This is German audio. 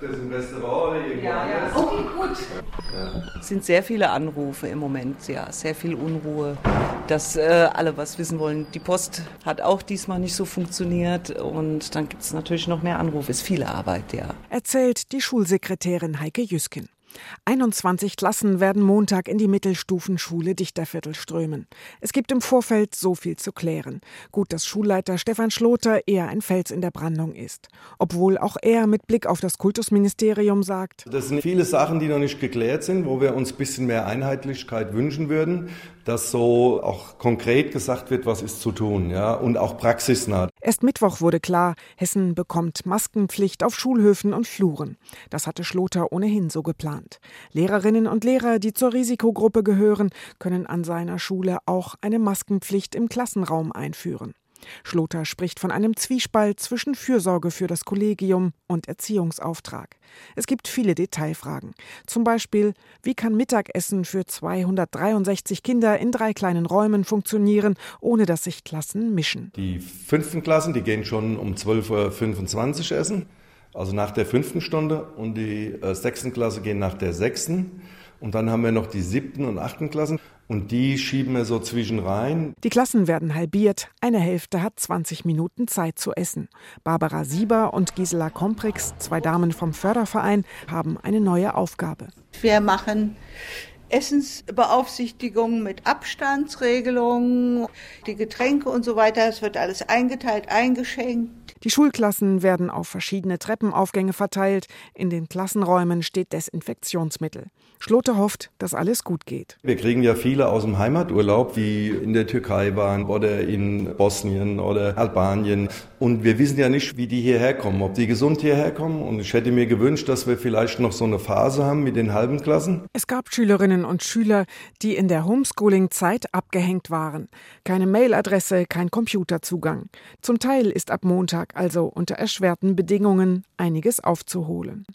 Das ist ein Restaurant oder irgendwo Ja, ja. Okay, gut. Es sind sehr viele Anrufe im Moment, ja, sehr viel Unruhe, dass äh, alle was wissen wollen. Die Post hat auch diesmal nicht so funktioniert und dann gibt es natürlich noch mehr Anrufe. Ist viel Arbeit, ja. Erzählt die Schulsekretärin Heike Jüskin. 21 Klassen werden Montag in die Mittelstufenschule Dichterviertel strömen. Es gibt im Vorfeld so viel zu klären. Gut, dass Schulleiter Stefan Schloter eher ein Fels in der Brandung ist. Obwohl auch er mit Blick auf das Kultusministerium sagt, Das sind viele Sachen, die noch nicht geklärt sind, wo wir uns ein bisschen mehr Einheitlichkeit wünschen würden, dass so auch konkret gesagt wird, was ist zu tun, ja, und auch praxisnah. Erst Mittwoch wurde klar, Hessen bekommt Maskenpflicht auf Schulhöfen und Fluren. Das hatte Schloter ohnehin so geplant. Lehrerinnen und Lehrer, die zur Risikogruppe gehören, können an seiner Schule auch eine Maskenpflicht im Klassenraum einführen. Schloter spricht von einem Zwiespalt zwischen Fürsorge für das Kollegium und Erziehungsauftrag. Es gibt viele Detailfragen. Zum Beispiel, wie kann Mittagessen für 263 Kinder in drei kleinen Räumen funktionieren, ohne dass sich Klassen mischen? Die fünften Klassen, die gehen schon um 12.25 Uhr essen, also nach der fünften Stunde, und die äh, sechsten Klasse gehen nach der sechsten. Und dann haben wir noch die siebten und achten Klassen. Und die schieben wir so zwischen rein. Die Klassen werden halbiert. Eine Hälfte hat 20 Minuten Zeit zu essen. Barbara Sieber und Gisela Komprix, zwei Damen vom Förderverein, haben eine neue Aufgabe. Wir machen Essensbeaufsichtigung mit Abstandsregelungen, die Getränke und so weiter. Es wird alles eingeteilt, eingeschenkt. Die Schulklassen werden auf verschiedene Treppenaufgänge verteilt. In den Klassenräumen steht Desinfektionsmittel. Schlote hofft, dass alles gut geht. Wir kriegen ja viele aus dem Heimaturlaub, die in der Türkei waren oder in Bosnien oder Albanien. Und wir wissen ja nicht, wie die hierher kommen, ob die gesund hierher kommen. Und ich hätte mir gewünscht, dass wir vielleicht noch so eine Phase haben mit den halben Klassen. Es gab Schülerinnen und Schüler, die in der Homeschooling-Zeit abgehängt waren. Keine Mailadresse, kein Computerzugang. Zum Teil ist ab Montag also unter erschwerten Bedingungen einiges aufzuholen.